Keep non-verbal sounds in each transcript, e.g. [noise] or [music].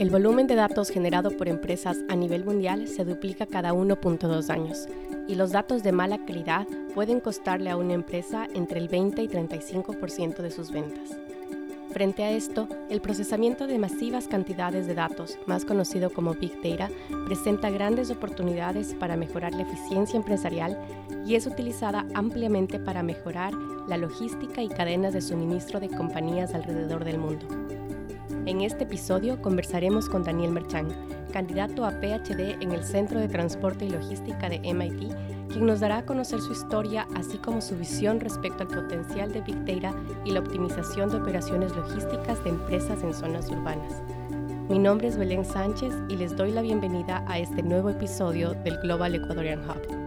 El volumen de datos generado por empresas a nivel mundial se duplica cada 1.2 años y los datos de mala calidad pueden costarle a una empresa entre el 20 y 35% de sus ventas. Frente a esto, el procesamiento de masivas cantidades de datos, más conocido como Big Data, presenta grandes oportunidades para mejorar la eficiencia empresarial y es utilizada ampliamente para mejorar la logística y cadenas de suministro de compañías alrededor del mundo. En este episodio conversaremos con Daniel Merchán, candidato a PhD en el Centro de Transporte y Logística de MIT, quien nos dará a conocer su historia, así como su visión respecto al potencial de Big Data y la optimización de operaciones logísticas de empresas en zonas urbanas. Mi nombre es Belén Sánchez y les doy la bienvenida a este nuevo episodio del Global Ecuadorian Hub.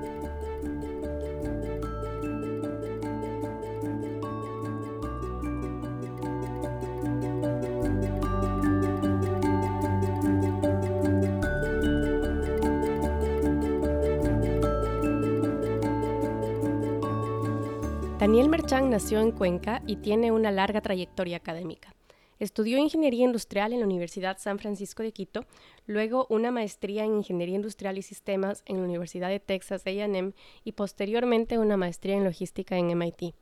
Nació en Cuenca y tiene una larga trayectoria académica. Estudió Ingeniería Industrial en la Universidad San Francisco de Quito, luego una maestría en Ingeniería Industrial y Sistemas en la Universidad de Texas A&M y posteriormente una maestría en Logística en MIT.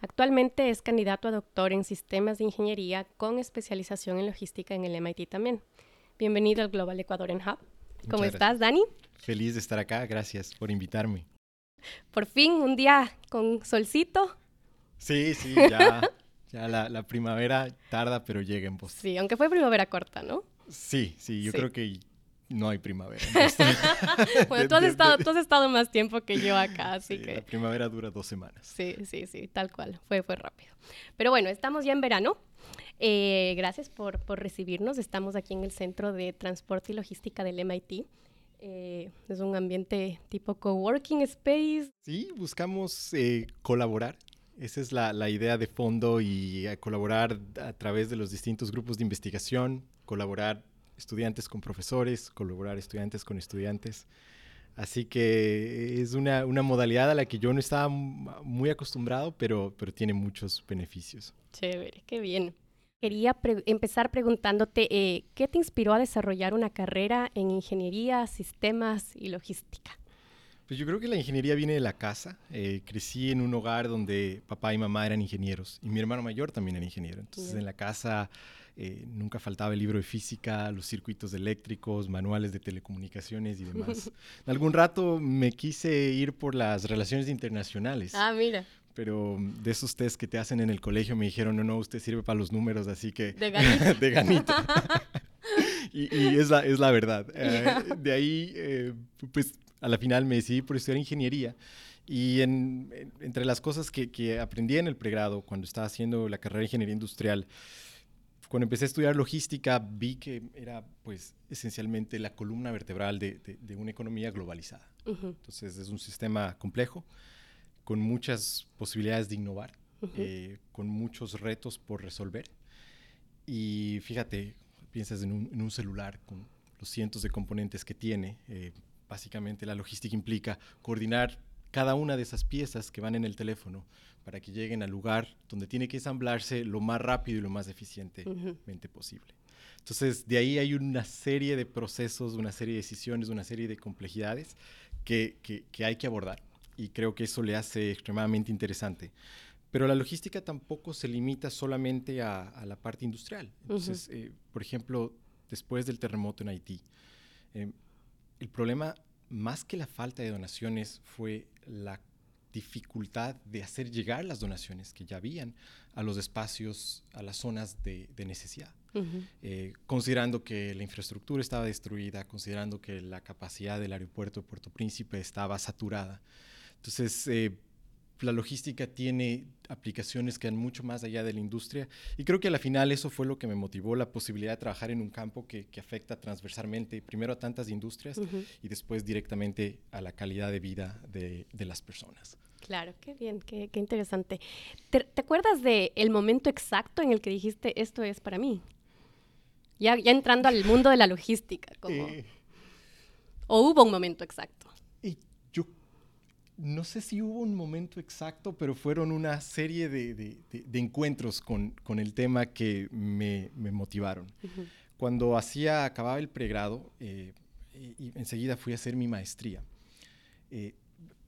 Actualmente es candidato a doctor en Sistemas de Ingeniería con especialización en Logística en el MIT también. Bienvenido al Global Ecuador en Hub. ¿Cómo estás, Dani? Feliz de estar acá, gracias por invitarme. Por fin, un día con solcito. Sí, sí, ya, [laughs] ya la, primavera tarda, pero llega en Boston. Sí, aunque fue primavera corta, ¿no? Sí, sí, yo creo que no hay primavera. [laughs] [laughs] bueno, tú has, estado, tú has, estado, más tiempo que yo acá, así que... La primavera dura dos semanas. Sí, sí, sí, tal cual, fue, fue rápido. Pero bueno, estamos ya en verano. Eh, gracias por, por recibirnos. Estamos aquí en el Centro de Transporte y Logística del MIT. Eh, es un ambiente tipo coworking space. Sí, buscamos eh, colaborar. Esa es la, la, idea de fondo y colaborar a través de los distintos grupos de investigación, colaborar estudiantes con profesores, colaborar estudiantes con estudiantes. Así que es una, una, modalidad a la que yo no estaba muy acostumbrado, pero, pero tiene muchos beneficios. Chévere, qué bien. Quería empezar preguntándote, eh, ¿qué te inspiró a desarrollar una carrera en ingeniería, sistemas y logística? Pues yo creo que la ingeniería viene de la casa. Eh, crecí en un hogar donde papá y mamá eran ingenieros y mi hermano mayor también era ingeniero. Entonces en la casa eh, nunca faltaba el libro de física, los circuitos eléctricos, manuales de telecomunicaciones y demás. en [laughs] algún rato me quise ir por las relaciones internacionales. Ah, mira pero de esos test que te hacen en el colegio me dijeron, no, no, usted sirve para los números, así que... De ganito. [laughs] de ganito. [laughs] y, es, la, es la verdad. Eh, de ahí, eh, pues a la final me decidí por estudiar ingeniería. Y en, entre las cosas que, que, aprendí en el pregrado, cuando estaba haciendo la carrera de ingeniería industrial, cuando empecé a estudiar logística, vi que era, pues, esencialmente la columna vertebral de, de, una economía globalizada. Entonces, es un sistema complejo con muchas posibilidades de innovar, eh, con muchos retos por resolver. Y fíjate, piensas en un, celular con los cientos de componentes que tiene. Eh, básicamente la logística implica coordinar cada una de esas piezas que van en el teléfono para que lleguen al lugar donde tiene que ensamblarse lo más rápido y lo más eficientemente posible. Entonces, de ahí hay una serie de procesos, una serie de decisiones, una serie de complejidades que, que hay que abordar y creo que eso le hace extremadamente interesante. Pero la logística tampoco se limita solamente a, la parte industrial. Entonces, eh, por ejemplo, después del terremoto en Haití, eh, el problema, más que la falta de donaciones, fue la dificultad de hacer llegar las donaciones que ya habían a los espacios, a las zonas de, necesidad. Eh, considerando que la infraestructura estaba destruida, considerando que la capacidad del aeropuerto de Puerto Príncipe estaba saturada. Entonces, eh, la logística tiene aplicaciones que van mucho más allá de la industria y creo que a la final eso fue lo que me motivó la posibilidad de trabajar en un campo que, afecta transversalmente primero a tantas industrias y después directamente a la calidad de vida de, las personas. Claro, qué bien, qué, interesante. ¿Te, acuerdas del el momento exacto en el que dijiste esto es para mí? Ya, ya entrando al mundo de la logística, como... Eh. ¿O hubo un momento exacto? No sé si hubo un momento exacto, pero fueron una serie de, encuentros con, el tema que me, motivaron. cuando hacía, acababa el pregrado eh, y, enseguida fui a hacer mi maestría, eh,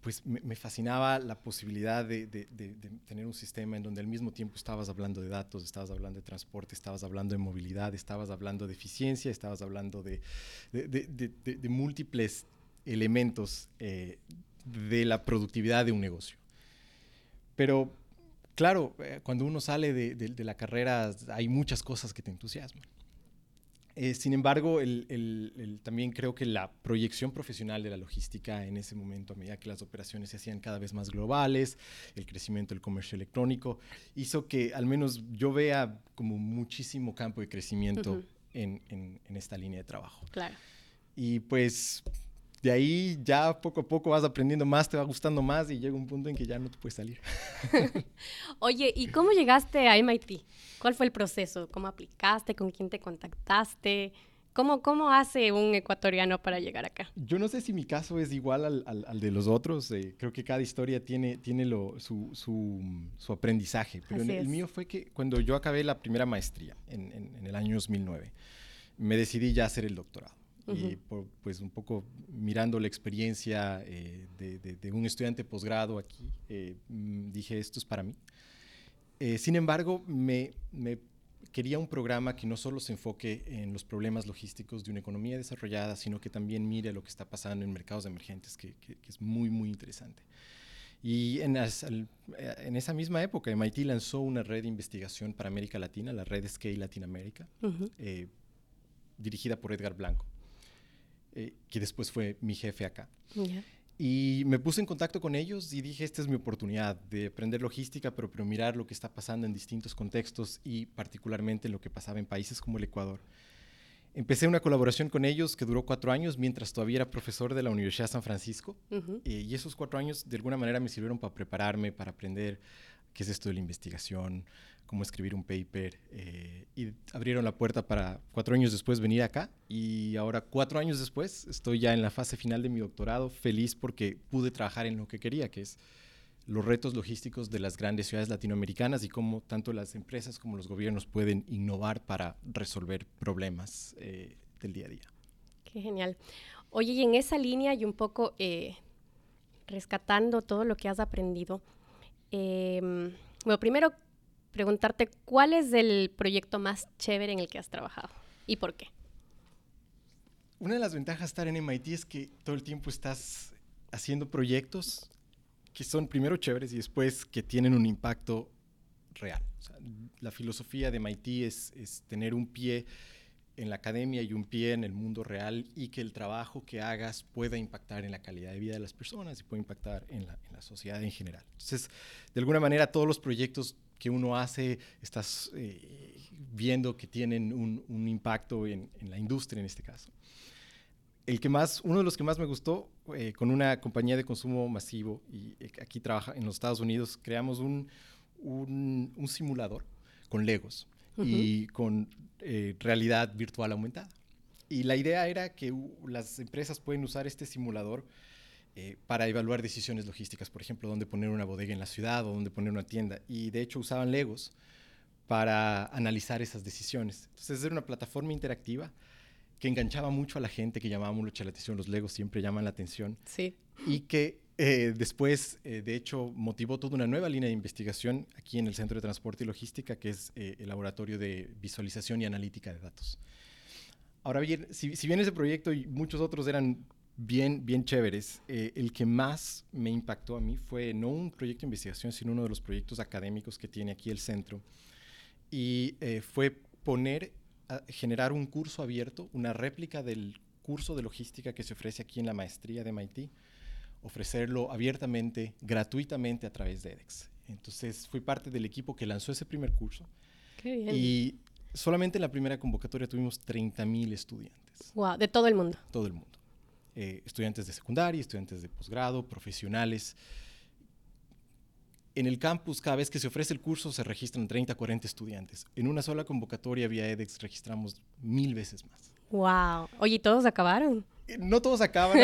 pues me, fascinaba la posibilidad de, tener un sistema en donde al mismo tiempo estabas hablando de datos, estabas hablando de transporte, estabas hablando de movilidad, estabas hablando de eficiencia, estabas hablando de, múltiples elementos eh, de la productividad de un negocio. Pero claro, eh, cuando uno sale de, la carrera hay muchas cosas que te entusiasman. Eh, sin embargo, también creo que la proyección profesional de la logística en ese momento, a medida que las operaciones se hacían cada vez más globales, el crecimiento del comercio electrónico, hizo que al menos yo vea como muchísimo campo de crecimiento en, en, esta línea de trabajo. Claro. Y pues de ahí ya poco a poco vas aprendiendo más, te va gustando más y llega un punto en que ya no te puedes salir. [laughs] Oye, ¿y cómo llegaste a MIT? ¿Cuál fue el proceso? ¿Cómo aplicaste? ¿Con quién te contactaste? ¿Cómo, cómo hace un ecuatoriano para llegar acá? Yo no sé si mi caso es igual al, al, de los otros. Eh, creo que cada historia tiene, tiene lo, su, su, su, aprendizaje. Pero el mío fue que cuando yo acabé la primera maestría en, en, en el año 2009, me decidí ya hacer el doctorado y pues un poco mirando la experiencia eh, de, un estudiante posgrado aquí, eh, mm, dije, esto es para mí. Eh, sin embargo, me, quería un programa que no solo se enfoque en los problemas logísticos de una economía desarrollada, sino que también mire lo que está pasando en mercados emergentes, que, es muy, muy interesante. Y en, en, esa misma época, MIT lanzó una red de investigación para América Latina, la red Scale Latinoamérica, dirigida por Edgar Blanco. Eh, que después fue mi jefe acá. Y me puse en contacto con ellos y dije, esta es mi oportunidad de aprender logística, pero, pero mirar lo que está pasando en distintos contextos y particularmente lo que pasaba en países como el Ecuador. Empecé una colaboración con ellos que duró cuatro años mientras todavía era profesor de la Universidad de San Francisco. Eh, y esos cuatro años de alguna manera me sirvieron para prepararme, para aprender qué es esto de la investigación, cómo escribir un paper. Eh, y abrieron la puerta para cuatro años después venir acá. Y ahora, cuatro años después, estoy ya en la fase final de mi doctorado, feliz porque pude trabajar en lo que quería, que es los retos logísticos de las grandes ciudades latinoamericanas y cómo tanto las empresas como los gobiernos pueden innovar para resolver problemas eh, del día a día. Qué genial. Oye, y en esa línea y un poco eh, rescatando todo lo que has aprendido, em, bueno, primero preguntarte cuál es el proyecto más chévere en el que has trabajado y por qué. Una de las ventajas de estar en MIT es que todo el tiempo estás haciendo proyectos que son primero chéveres y después que tienen un impacto real. la filosofía de MIT es, es, tener un pie en la academia y un pie en el mundo real y que el trabajo que hagas pueda impactar en la calidad de vida de las personas y pueda impactar en la, en la sociedad en general. Entonces, de alguna manera, todos los proyectos que uno hace, estás eh, viendo que tienen un, un impacto en, en, la industria en este caso. El que más, uno de los que más me gustó, eh, con una compañía de consumo masivo, y eh, aquí trabaja en los Estados Unidos, creamos un, un, un simulador con Legos y con realidad virtual aumentada. Y la idea era que las empresas pueden usar este simulador eh, para evaluar decisiones logísticas, por ejemplo, dónde poner una bodega en la ciudad o dónde poner una tienda. Y de hecho usaban Legos para analizar esas decisiones. Entonces era una plataforma interactiva que enganchaba mucho a la gente, que llamaba mucho la atención. Los Legos siempre llaman la atención. Sí. Y que eh, después, eh, de hecho, motivó toda una nueva línea de investigación aquí en el Centro de Transporte y Logística, que es el Laboratorio de Visualización y Analítica de Datos. Ahora bien, si, si bien ese proyecto y muchos otros eran bien, bien chéveres. Eh, el que más me impactó a mí fue no un proyecto de investigación, sino uno de los proyectos académicos que tiene aquí el centro. Y eh, fue poner, generar un curso abierto, una réplica del curso de logística que se ofrece aquí en la maestría de MIT, ofrecerlo abiertamente, gratuitamente a través de edX. Entonces fui parte del equipo que lanzó ese primer curso. Qué bien. Y solamente en la primera convocatoria tuvimos 30.000 estudiantes. Wow, de todo el mundo. Todo el mundo. Eh, estudiantes de secundaria, estudiantes de posgrado, profesionales. En el campus, cada vez que se ofrece el curso, se registran 30, 40 estudiantes. En una sola convocatoria vía edX registramos mil veces más. ¡Wow! Oye, ¿todos acabaron? Eh, no todos acaban,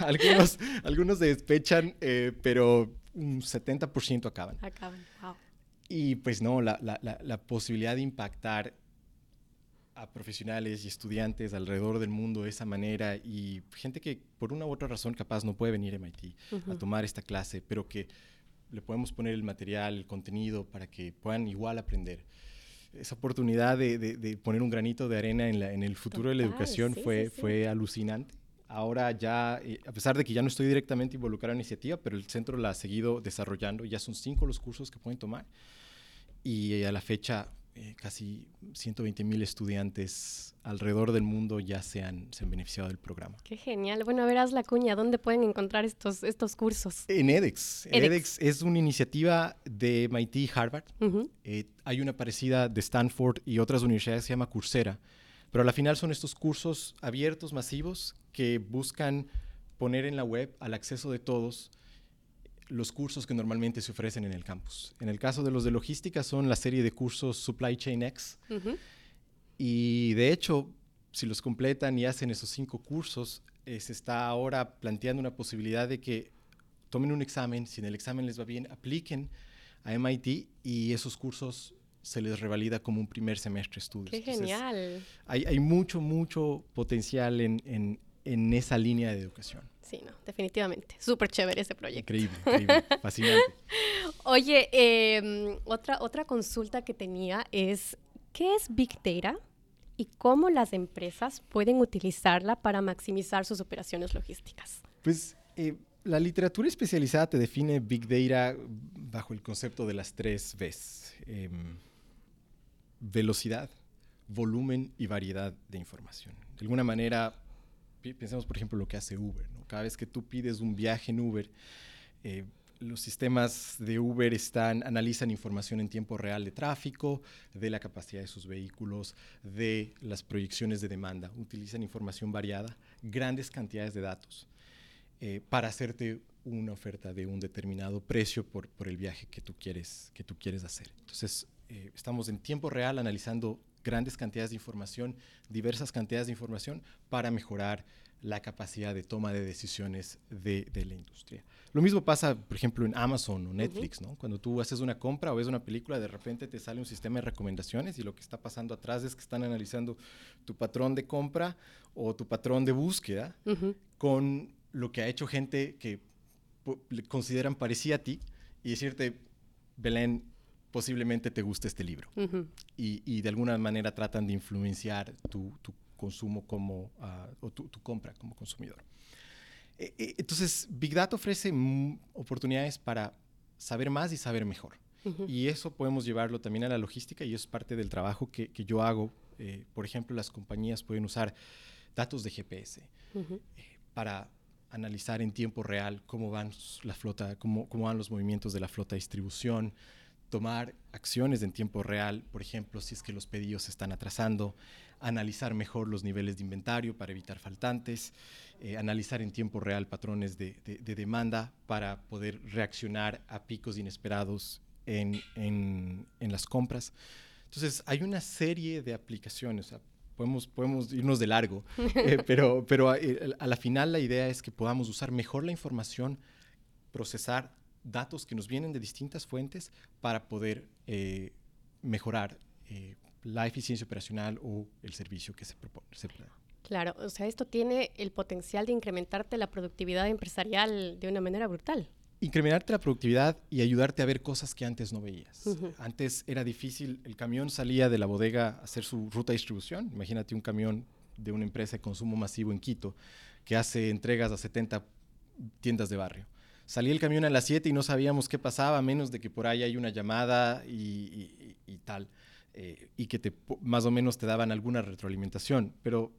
algunos, [laughs] algunos, despechan, eh, pero un 70% acaban. Acaban, wow. Y pues no, la, la, la posibilidad de impactar a profesionales y estudiantes alrededor del mundo de esa manera y gente que por una u otra razón capaz no puede venir a MIT a tomar esta clase, pero que le podemos poner el material, el contenido para que puedan igual aprender. Esa oportunidad de, poner un granito de arena en, el futuro de la educación fue, fue alucinante. Ahora ya, eh, a pesar de que ya no estoy directamente involucrado en la iniciativa, pero el centro la ha seguido desarrollando. Ya son cinco los cursos que pueden tomar. Y a la fecha eh, casi 120 mil estudiantes alrededor del mundo ya se han, se han beneficiado del programa. Qué genial. Bueno, verás la cuña, ¿dónde pueden encontrar estos, estos cursos? En edX. edX. es una iniciativa de MIT y Harvard. Eh, hay una parecida de Stanford y otras universidades que se llama Coursera. Pero a la final son estos cursos abiertos, masivos, que buscan poner en la web al acceso de todos los cursos que normalmente se ofrecen en el campus. En el caso de los de logística son la serie de cursos Supply Chain X. Y de hecho, si los completan y hacen esos cinco cursos, eh, se está ahora planteando una posibilidad de que tomen un examen, si en el examen les va bien, apliquen a MIT y esos cursos se les revalida como un primer semestre de estudios. ¡Qué genial! Hay, mucho, mucho potencial en esa línea de educación. Sí, no, definitivamente. Súper chévere ese proyecto. Increíble, increíble, [laughs] fascinante. Oye, em, otra, otra consulta que tenía es, ¿qué es Big Data y cómo las empresas pueden utilizarla para maximizar sus operaciones logísticas? Pues eh, la literatura especializada te define Big Data bajo el concepto de las tres Vs. Em, velocidad, volumen y variedad de información. De alguna manera, pensemos por ejemplo lo que hace Uber. Cada vez que tú pides un viaje en Uber, eh, los sistemas de Uber están, analizan información en tiempo real de tráfico, de la capacidad de sus vehículos, de las proyecciones de demanda. Utilizan información variada, grandes cantidades de datos, eh, para hacerte una oferta de un determinado precio por, por, el viaje que tú quieres, que tú quieres hacer. Entonces, eh, estamos en tiempo real analizando grandes cantidades de información, diversas cantidades de información para mejorar la capacidad de toma de decisiones de, la industria. Lo mismo pasa, por ejemplo, en Amazon o Netflix, ¿no? Cuando tú haces una compra o ves una película, de repente te sale un sistema de recomendaciones y lo que está pasando atrás es que están analizando tu patrón de compra o tu patrón de búsqueda con lo que ha hecho gente que consideran parecida a ti y decirte, Belén, posiblemente te guste este libro. y, de alguna manera tratan de influenciar tu, consumo como, ah, o tu, compra como consumidor. E, e, entonces, Big Data ofrece oportunidades para saber más y saber mejor. Y eso podemos llevarlo también a la logística y es parte del trabajo que, yo hago. Eh, por ejemplo, las compañías pueden usar datos de GPS eh, para analizar en tiempo real cómo van la flota, cómo, cómo van los movimientos de la flota de distribución, tomar acciones en tiempo real, por ejemplo, si es que los pedidos se están atrasando, analizar mejor los niveles de inventario para evitar faltantes, eh, analizar en tiempo real patrones de, demanda para poder reaccionar a picos inesperados en, en, las compras. Entonces, hay una serie de aplicaciones. podemos, podemos irnos de largo, [laughs] eh, pero, pero eh, a, la final la idea es que podamos usar mejor la información, procesar datos que nos vienen de distintas fuentes para poder mejorar la eficiencia operacional o el servicio que se propone. claro, o sea, esto tiene el potencial de incrementarte la productividad empresarial de una manera brutal. Incrementarte la productividad y ayudarte a ver cosas que antes no veías. Antes era difícil, el camión salía de la bodega a hacer su ruta de distribución. Imagínate un camión de una empresa de consumo masivo en Quito que hace entregas a 70 tiendas de barrio. Salía el camión a las 7 y no sabíamos qué pasaba, a menos de que por ahí hay una llamada y tal. Eh, y que te, más o menos te daban alguna retroalimentación, pero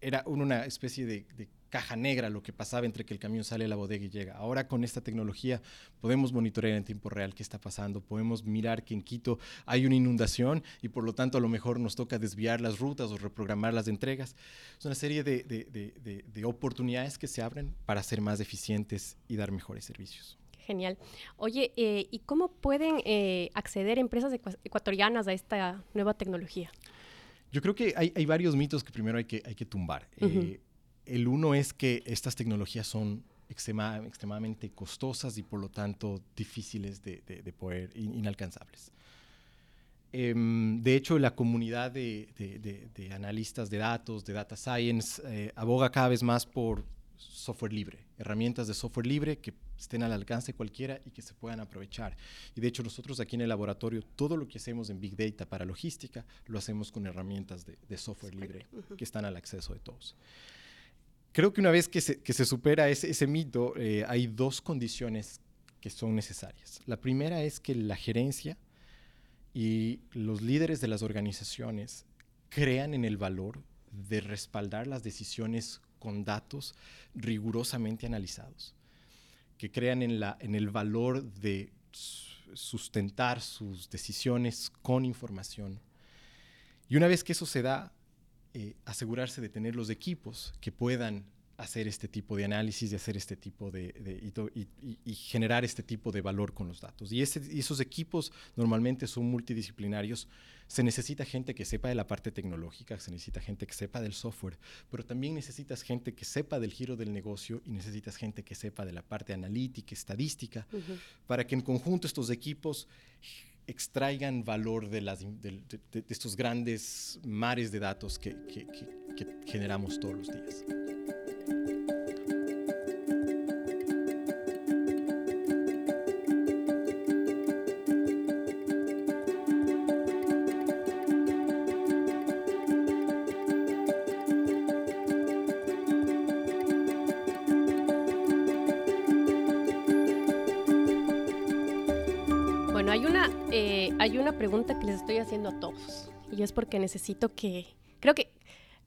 era una especie de, caja negra lo que pasaba entre que el camión sale de la bodega y llega. Ahora con esta tecnología podemos monitorear en tiempo real qué está pasando, podemos mirar que en Quito hay una inundación y por lo tanto a lo mejor nos toca desviar las rutas o reprogramar las entregas. Es una serie de, de oportunidades que se abren para ser más eficientes y dar mejores servicios. Genial. Oye, eh, ¿y cómo pueden eh, acceder empresas ecuatorianas a esta nueva tecnología? Yo creo que hay, varios mitos que primero hay que, hay que tumbar. Eh, el uno es que estas tecnologías son extremadamente costosas y por lo tanto difíciles de, poder, inalcanzables. Em, de hecho, la comunidad de, analistas de datos, de data science, eh, aboga cada vez más por software libre, herramientas de software libre que estén al alcance de cualquiera y que se puedan aprovechar. Y de hecho nosotros aquí en el laboratorio, todo lo que hacemos en Big Data para logística, lo hacemos con herramientas de, software libre que están al acceso de todos. Creo que una vez que se, supera ese, mito, eh, hay dos condiciones que son necesarias. La primera es que la gerencia y los líderes de las organizaciones crean en el valor de respaldar las decisiones con datos rigurosamente analizados, que crean en, la, en el valor de sustentar sus decisiones con información. Y una vez que eso se da, eh, asegurarse de tener los equipos que puedan hacer este tipo de análisis, de hacer este tipo de, y, generar este tipo de valor con los datos. Y, esos equipos normalmente son multidisciplinarios. Se necesita gente que sepa de la parte tecnológica, se necesita gente que sepa del software, pero también necesitas gente que sepa del giro del negocio y necesitas gente que sepa de la parte analítica, estadística, para que en conjunto estos equipos extraigan valor de, las, estos grandes mares de datos que generamos todos los días. Pregunta que les estoy haciendo a todos. Y es porque necesito que, creo que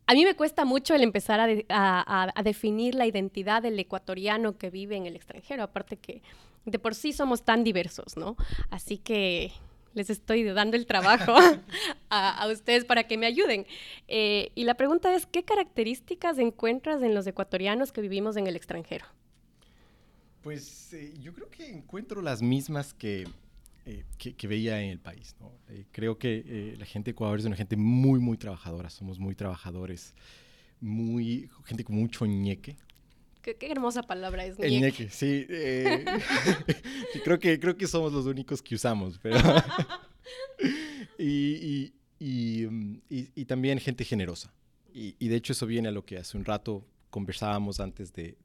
a mí me cuesta mucho el empezar a, definir la identidad del ecuatoriano que vive en el extranjero, aparte que de por sí somos tan diversos, ¿no? Así que les estoy dando el trabajo [laughs] a, ustedes para que me ayuden. Eh, y la pregunta es, ¿qué características encuentras en los ecuatorianos que vivimos en el extranjero? Pues eh, yo creo que encuentro las mismas que, eh, que, veía en el país. Eh, creo que eh, la gente de Ecuador es una gente muy, muy trabajadora, somos muy trabajadores, muy, gente con mucho ñeque. Qué, hermosa palabra es ñeque. El ñeque, sí. [laughs] creo, que, creo que somos los únicos que usamos, pero... [laughs] y, y, y, también gente generosa. Y, de hecho eso viene a lo que hace un rato conversábamos antes de,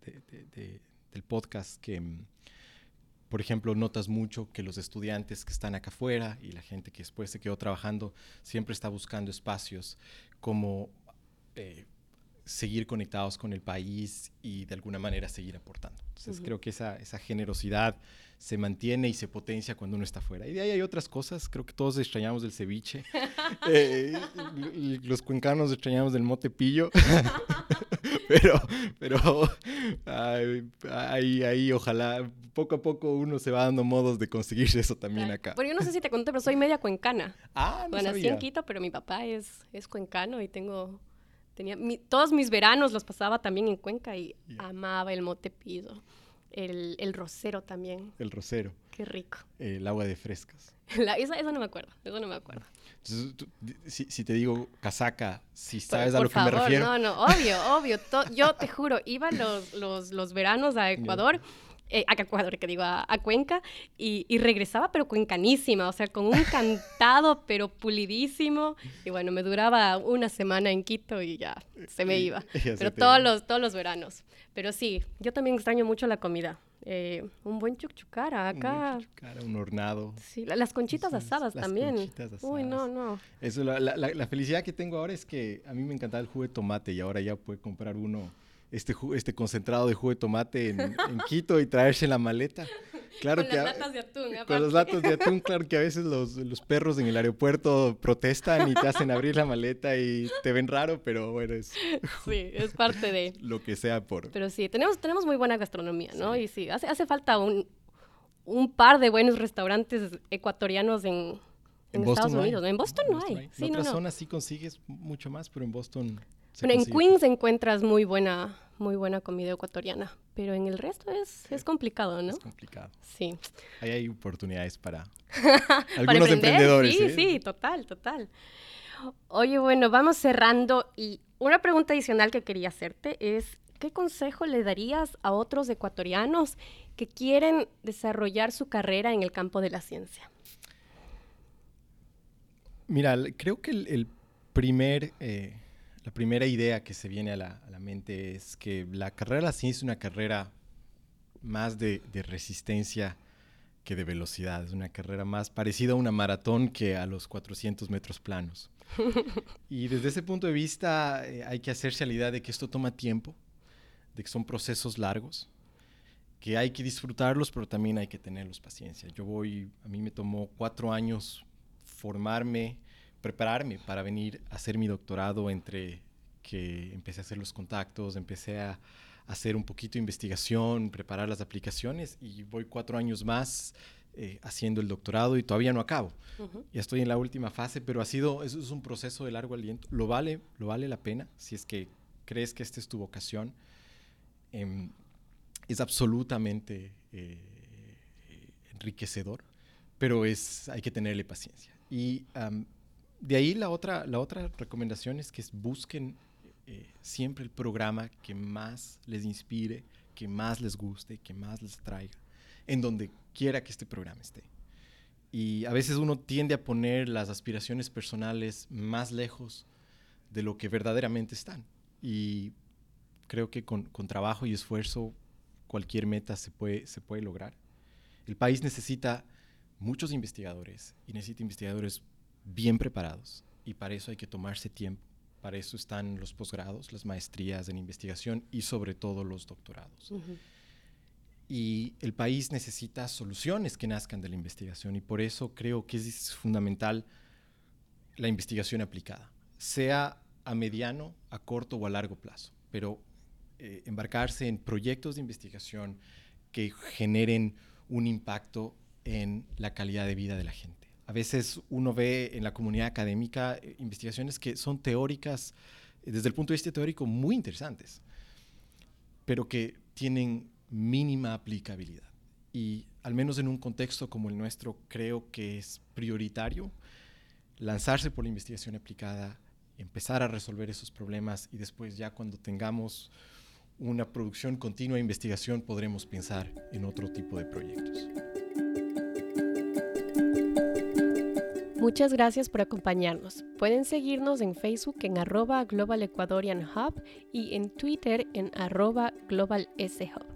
del podcast, que por ejemplo, notas mucho que los estudiantes que están acá afuera y la gente que después se quedó trabajando siempre está buscando espacios como eh, seguir conectados con el país y de alguna manera seguir aportando. Entonces creo que esa, esa, generosidad se mantiene y se potencia cuando uno está afuera. Y de ahí hay otras cosas, creo que todos extrañamos del ceviche, [laughs] eh, los cuencanos extrañamos del motepillo. [laughs] pero, pero ahí, ahí, ojalá, poco a poco uno se va dando modos de conseguir eso también acá. Bueno, yo no sé si te conté, pero soy media cuencana. Ah, no bueno, nací en Quito, pero mi papá es, es cuencano y tengo, tenía, todos mis veranos los pasaba también en Cuenca y amaba el mote pido. El, el, rosero también. El rosero. Qué rico. el agua de frescas. [laughs] eso, no me acuerdo, eso no me acuerdo. si, te digo casaca, si sabes a lo que me refiero. No, no, obvio, obvio. yo te juro, iba los, los, los veranos a [laughs] Ecuador. Eh, a Ecuador, que digo, a, Cuenca, y, y, regresaba, pero cuencanísima, o sea, con un cantado, [laughs] pero pulidísimo. Y bueno, me duraba una semana en Quito y ya se me iba. [laughs] pero todos los, todos los veranos. Pero sí, yo también extraño mucho la comida. Eh, un buen chuchucara acá. Un, un hornado. Sí, las conchitas asadas también. Conchitas asadas. Uy, no, no. Eso, la, la, la, felicidad que tengo ahora es que a mí me encantaba el jugo de tomate y ahora ya puedo comprar uno, este, este concentrado de jugo de tomate en, en [laughs] Quito y traerse la maleta. Claro con que las latas de atún. Con las latas de atún, claro que a veces los, los, perros en el aeropuerto protestan y te hacen abrir la maleta y te ven raro, pero bueno, es... [laughs] Sí, es parte de... [laughs] lo que sea por... Pero sí, tenemos, tenemos muy buena gastronomía, ¿no? Y sí, hace, hace falta un, un par de buenos restaurantes ecuatorianos en, en, Estados Unidos. En Boston no hay. en otras zonas sí consigues mucho más, pero en Boston... Bueno, en Queens encuentras muy buena, muy buena comida ecuatoriana, pero en el resto es, es complicado, ¿no? Es complicado. Sí. Ahí hay oportunidades para [laughs] algunos emprendedores. Sí, ¿eh? sí, total, total. Oye, bueno, vamos cerrando y una pregunta adicional que quería hacerte es, ¿qué consejo le darías a otros ecuatorianos que quieren desarrollar su carrera en el campo de la ciencia? Mira, creo que el, primer, eh, la primera idea que se viene a la, mente es que la carrera de la ciencia es una carrera más de, resistencia que de velocidad. Es una carrera más parecida a una maratón que a los 400 metros planos. [laughs] y desde ese punto de vista eh, hay que hacerse a la idea de que esto toma tiempo, de que son procesos largos, que hay que disfrutarlos, pero también hay que tenerlos paciencia. Yo voy, a mí me tomó cuatro años formarme, prepararme para venir a hacer mi doctorado entre que empecé a hacer los contactos, empecé a, hacer un poquito de investigación, preparar las aplicaciones y voy cuatro años más eh, haciendo el doctorado y todavía no acabo. Ya estoy en la última fase, pero ha sido, eso es un proceso de largo aliento. Lo vale, lo vale la pena si es que crees que esta es tu vocación. Em, es absolutamente eh, enriquecedor, pero es, hay que tenerle paciencia. Y de ahí la otra, la otra recomendación es que busquen eh, siempre el programa que más les inspire, que más les guste, que más les traiga, en donde quiera que este programa esté. Y a veces uno tiende a poner las aspiraciones personales más lejos de lo que verdaderamente están. Y creo que con, con trabajo y esfuerzo cualquier meta se puede, se puede lograr. El país necesita muchos investigadores y necesita investigadores bien preparados y para eso hay que tomarse tiempo. Para eso están los posgrados, las maestrías en investigación y sobre todo los doctorados. Y el país necesita soluciones que nazcan de la investigación y por eso creo que es fundamental la investigación aplicada, sea a mediano, a corto o a largo plazo, pero eh, embarcarse en proyectos de investigación que generen un impacto en la calidad de vida de la gente. A veces uno ve en la comunidad académica eh, investigaciones que son teóricas, eh, desde el punto de vista teórico, muy interesantes, pero que tienen mínima aplicabilidad. Y al menos en un contexto como el nuestro, creo que es prioritario lanzarse por la investigación aplicada, empezar a resolver esos problemas y después ya cuando tengamos una producción continua de investigación podremos pensar en otro tipo de proyectos. Muchas gracias por acompañarnos. Pueden seguirnos en Facebook en arroba Global Ecuadorian Hub y en Twitter en arroba Global S Hub.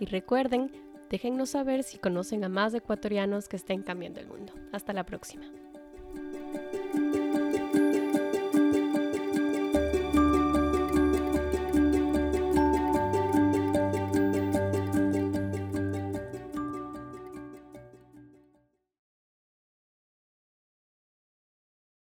Y recuerden, déjennos saber si conocen a más ecuatorianos que estén cambiando el mundo. Hasta la próxima.